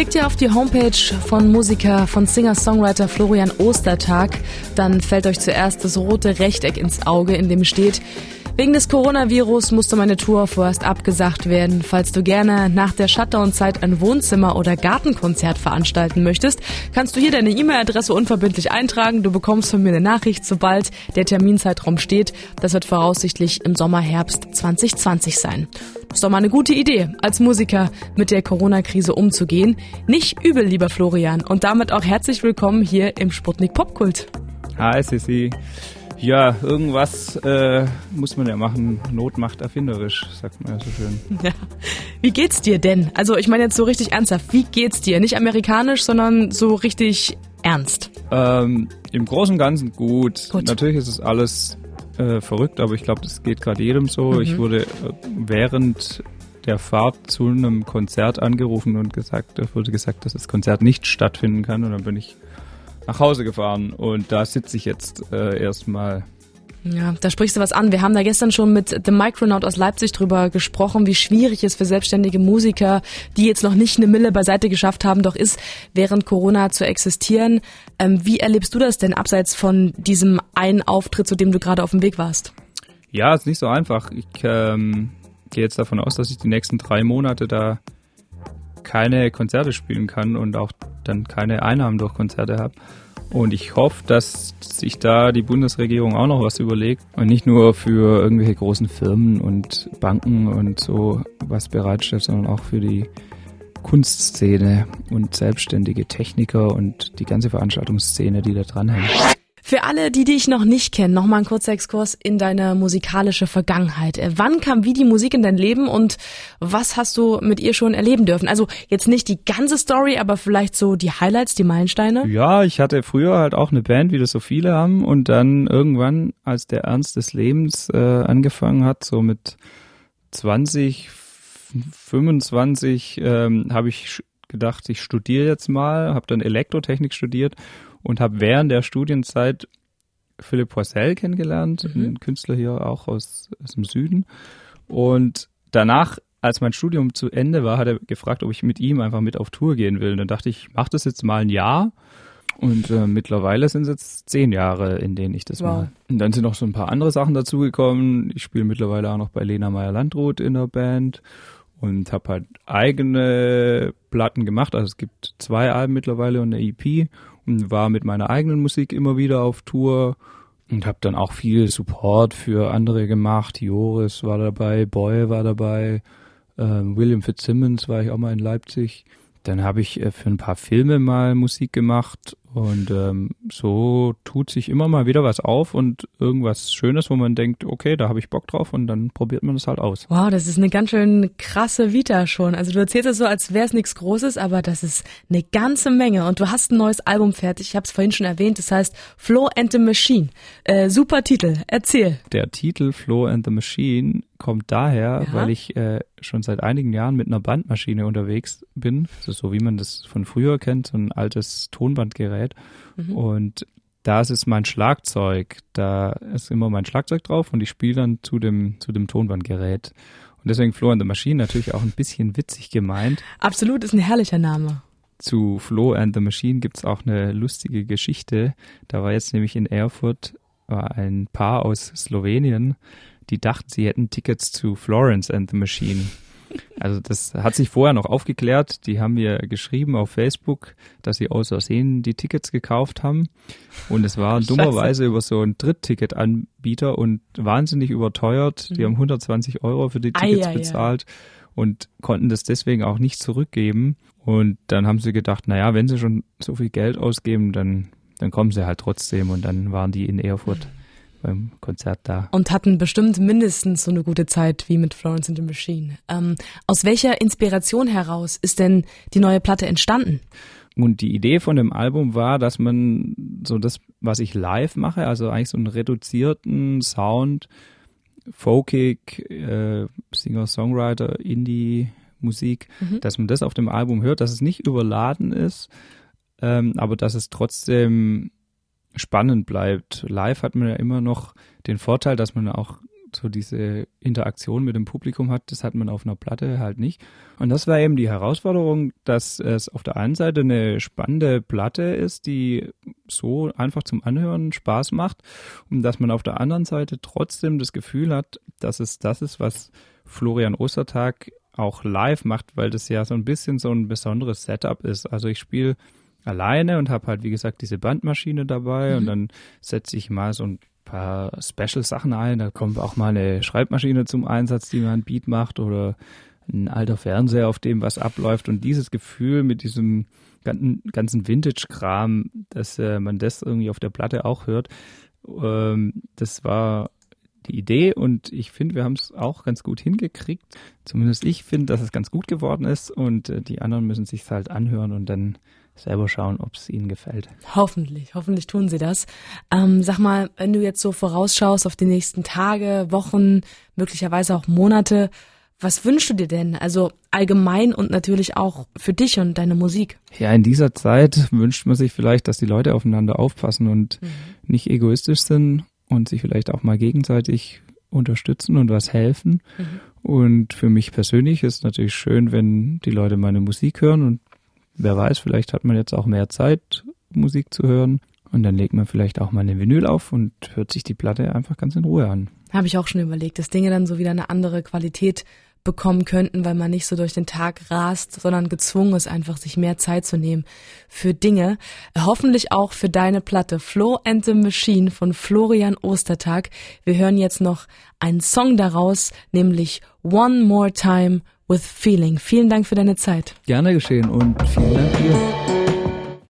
Klickt ihr auf die Homepage von Musiker, von Singer-Songwriter Florian Ostertag, dann fällt euch zuerst das rote Rechteck ins Auge, in dem steht, Wegen des Coronavirus musste meine Tour vorerst abgesagt werden. Falls du gerne nach der Shutdown-Zeit ein Wohnzimmer- oder Gartenkonzert veranstalten möchtest, kannst du hier deine E-Mail-Adresse unverbindlich eintragen. Du bekommst von mir eine Nachricht, sobald der Terminzeitraum steht. Das wird voraussichtlich im Sommer, Herbst 2020 sein. Ist doch mal eine gute Idee, als Musiker mit der Corona-Krise umzugehen. Nicht übel, lieber Florian. Und damit auch herzlich willkommen hier im Sputnik Popkult. Hi, Sissi. Ja, irgendwas äh, muss man ja machen. Not macht erfinderisch, sagt man ja so schön. Ja. Wie geht's dir denn? Also ich meine jetzt so richtig ernsthaft. Wie geht's dir? Nicht amerikanisch, sondern so richtig ernst. Ähm, Im Großen und Ganzen gut. gut. Natürlich ist es alles äh, verrückt, aber ich glaube, das geht gerade jedem so. Mhm. Ich wurde äh, während der Fahrt zu einem Konzert angerufen und gesagt, es wurde gesagt, dass das Konzert nicht stattfinden kann. Und dann bin ich nach Hause gefahren und da sitze ich jetzt äh, erstmal. Ja, da sprichst du was an. Wir haben da gestern schon mit The Micronaut aus Leipzig drüber gesprochen, wie schwierig es für selbstständige Musiker, die jetzt noch nicht eine Mille beiseite geschafft haben, doch ist, während Corona zu existieren. Ähm, wie erlebst du das denn abseits von diesem einen Auftritt, zu dem du gerade auf dem Weg warst? Ja, ist nicht so einfach. Ich ähm, gehe jetzt davon aus, dass ich die nächsten drei Monate da keine Konzerte spielen kann und auch dann keine Einnahmen durch Konzerte habe. Und ich hoffe, dass sich da die Bundesregierung auch noch was überlegt und nicht nur für irgendwelche großen Firmen und Banken und so was bereitstellt, sondern auch für die Kunstszene und selbstständige Techniker und die ganze Veranstaltungsszene, die da dranhängt. Für alle, die dich noch nicht kennen, nochmal ein kurzer Exkurs in deine musikalische Vergangenheit. Äh, wann kam wie die Musik in dein Leben und was hast du mit ihr schon erleben dürfen? Also jetzt nicht die ganze Story, aber vielleicht so die Highlights, die Meilensteine? Ja, ich hatte früher halt auch eine Band, wie das so viele haben und dann irgendwann, als der Ernst des Lebens äh, angefangen hat, so mit 20, 25, ähm, habe ich gedacht, ich studiere jetzt mal, habe dann Elektrotechnik studiert und habe während der Studienzeit Philipp Poissel kennengelernt, mhm. ein Künstler hier auch aus, aus dem Süden. Und danach, als mein Studium zu Ende war, hat er gefragt, ob ich mit ihm einfach mit auf Tour gehen will. Und dann dachte ich, ich mache das jetzt mal ein Jahr. Und äh, mittlerweile sind es jetzt zehn Jahre, in denen ich das wow. mache. Und dann sind noch so ein paar andere Sachen dazugekommen. Ich spiele mittlerweile auch noch bei Lena Meyer-Landrut in der Band und habe halt eigene Platten gemacht. Also es gibt zwei Alben mittlerweile und eine EP und war mit meiner eigenen Musik immer wieder auf Tour und habe dann auch viel Support für andere gemacht. Joris war dabei, Boy war dabei, äh, William Fitzsimmons war ich auch mal in Leipzig. Dann habe ich äh, für ein paar Filme mal Musik gemacht und ähm, so tut sich immer mal wieder was auf und irgendwas Schönes, wo man denkt, okay, da habe ich Bock drauf und dann probiert man das halt aus. Wow, das ist eine ganz schön krasse Vita schon. Also du erzählst es so, als wäre es nichts Großes, aber das ist eine ganze Menge und du hast ein neues Album fertig. Ich habe es vorhin schon erwähnt, das heißt Flow and the Machine. Äh, super Titel, erzähl. Der Titel Flow and the Machine kommt daher, ja. weil ich äh, schon seit einigen Jahren mit einer Bandmaschine unterwegs bin. Also so wie man das von früher kennt, so ein altes Tonbandgerät. Mhm. Und da ist es mein Schlagzeug. Da ist immer mein Schlagzeug drauf und ich spiele dann zu dem, zu dem Tonbandgerät. Und deswegen Flo and the Machine natürlich auch ein bisschen witzig gemeint. Absolut, ist ein herrlicher Name. Zu Flo and the Machine gibt's auch eine lustige Geschichte. Da war jetzt nämlich in Erfurt war ein Paar aus Slowenien, die dachten, sie hätten Tickets zu Florence and the Machine. Also das hat sich vorher noch aufgeklärt. Die haben mir geschrieben auf Facebook, dass sie aus Versehen die Tickets gekauft haben. Und es war dummerweise über so einen Drittticketanbieter und wahnsinnig überteuert. Die mhm. haben 120 Euro für die Tickets ja, bezahlt und konnten das deswegen auch nicht zurückgeben. Und dann haben sie gedacht, naja, wenn sie schon so viel Geld ausgeben, dann, dann kommen sie halt trotzdem. Und dann waren die in Erfurt. Beim Konzert da. Und hatten bestimmt mindestens so eine gute Zeit wie mit Florence and the Machine. Ähm, aus welcher Inspiration heraus ist denn die neue Platte entstanden? Und die Idee von dem Album war, dass man so das, was ich live mache, also eigentlich so einen reduzierten Sound, folkig, äh, Singer-Songwriter, Indie-Musik, mhm. dass man das auf dem Album hört, dass es nicht überladen ist, ähm, aber dass es trotzdem spannend bleibt. Live hat man ja immer noch den Vorteil, dass man auch so diese Interaktion mit dem Publikum hat, das hat man auf einer Platte halt nicht. Und das war eben die Herausforderung, dass es auf der einen Seite eine spannende Platte ist, die so einfach zum Anhören Spaß macht und dass man auf der anderen Seite trotzdem das Gefühl hat, dass es das ist, was Florian Ostertag auch live macht, weil das ja so ein bisschen so ein besonderes Setup ist. Also ich spiele alleine und habe halt, wie gesagt, diese Bandmaschine dabei mhm. und dann setze ich mal so ein paar Special-Sachen ein. Da kommt auch mal eine Schreibmaschine zum Einsatz, die mal ein Beat macht oder ein alter Fernseher, auf dem was abläuft. Und dieses Gefühl mit diesem ganzen Vintage-Kram, dass äh, man das irgendwie auf der Platte auch hört, ähm, das war die Idee und ich finde, wir haben es auch ganz gut hingekriegt. Zumindest ich finde, dass es ganz gut geworden ist und äh, die anderen müssen sich halt anhören und dann selber schauen, ob es ihnen gefällt. Hoffentlich, hoffentlich tun sie das. Ähm, sag mal, wenn du jetzt so vorausschaust auf die nächsten Tage, Wochen, möglicherweise auch Monate, was wünschst du dir denn? Also allgemein und natürlich auch für dich und deine Musik. Ja, in dieser Zeit wünscht man sich vielleicht, dass die Leute aufeinander aufpassen und mhm. nicht egoistisch sind und sich vielleicht auch mal gegenseitig unterstützen und was helfen. Mhm. Und für mich persönlich ist natürlich schön, wenn die Leute meine Musik hören und wer weiß, vielleicht hat man jetzt auch mehr Zeit, Musik zu hören. Und dann legt man vielleicht auch mal eine Vinyl auf und hört sich die Platte einfach ganz in Ruhe an. Habe ich auch schon überlegt, dass Dinge dann so wieder eine andere Qualität bekommen könnten, weil man nicht so durch den Tag rast, sondern gezwungen ist, einfach sich mehr Zeit zu nehmen für Dinge. Hoffentlich auch für deine Platte Flo and the Machine von Florian Ostertag. Wir hören jetzt noch einen Song daraus, nämlich One More Time with Feeling. Vielen Dank für deine Zeit. Gerne geschehen und vielen Dank dir.